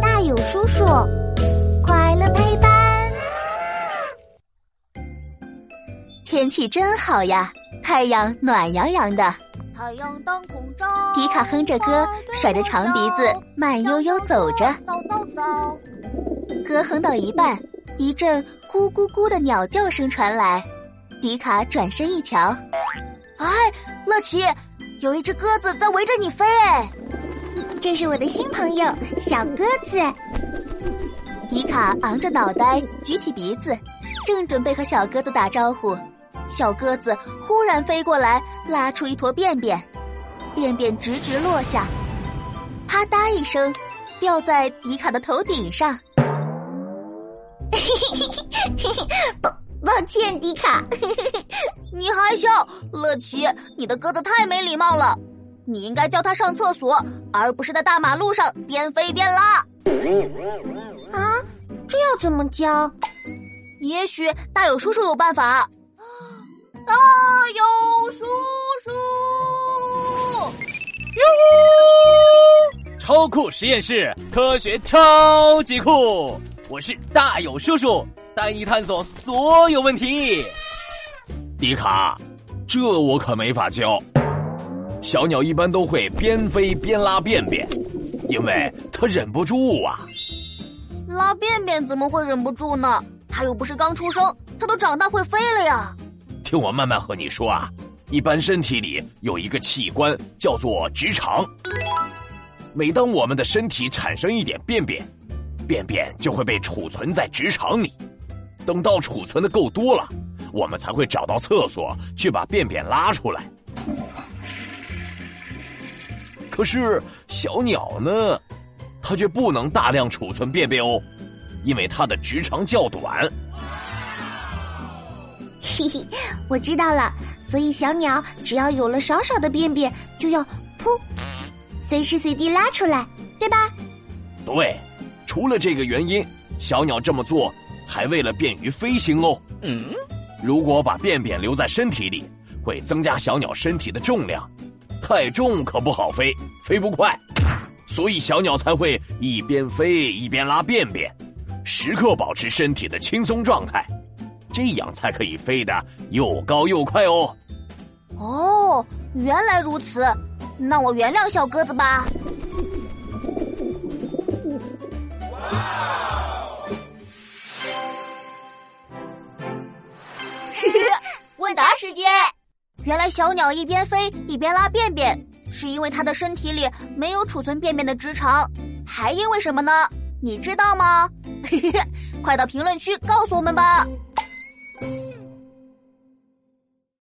大有叔叔，快乐陪伴。天气真好呀，太阳暖洋洋的。太阳当空照。迪卡哼着歌，甩着长鼻子，慢悠悠走着。走走走。歌哼到一半，一阵咕咕咕的鸟叫声传来。迪卡转身一瞧，哎，乐奇，有一只鸽子在围着你飞哎！这是我的新朋友小鸽子。迪卡昂着脑袋，举起鼻子，正准备和小鸽子打招呼，小鸽子忽然飞过来，拉出一坨便便，便便直直落下，啪嗒一声，掉在迪卡的头顶上。抱 抱歉，迪卡，你还笑？乐奇，你的鸽子太没礼貌了。你应该叫他上厕所，而不是在大马路上边飞边拉。啊，这要怎么教？也许大有叔叔有办法。大有叔叔，哟！超酷实验室，科学超级酷！我是大有叔叔，带你探索所有问题。迪卡，这我可没法教。小鸟一般都会边飞边拉便便，因为它忍不住啊。拉便便怎么会忍不住呢？它又不是刚出生，它都长大会飞了呀。听我慢慢和你说啊，一般身体里有一个器官叫做直肠。每当我们的身体产生一点便便，便便就会被储存在直肠里。等到储存的够多了，我们才会找到厕所去把便便拉出来。可是小鸟呢，它却不能大量储存便便哦，因为它的直肠较短。嘿嘿，我知道了，所以小鸟只要有了少少的便便，就要噗，随时随地拉出来，对吧？对，除了这个原因，小鸟这么做还为了便于飞行哦。嗯，如果把便便留在身体里，会增加小鸟身体的重量。太重可不好飞，飞不快，所以小鸟才会一边飞一边拉便便，时刻保持身体的轻松状态，这样才可以飞得又高又快哦。哦，原来如此，那我原谅小鸽子吧。问答时间。原来小鸟一边飞一边拉便便，是因为它的身体里没有储存便便的直肠，还因为什么呢？你知道吗？快到评论区告诉我们吧。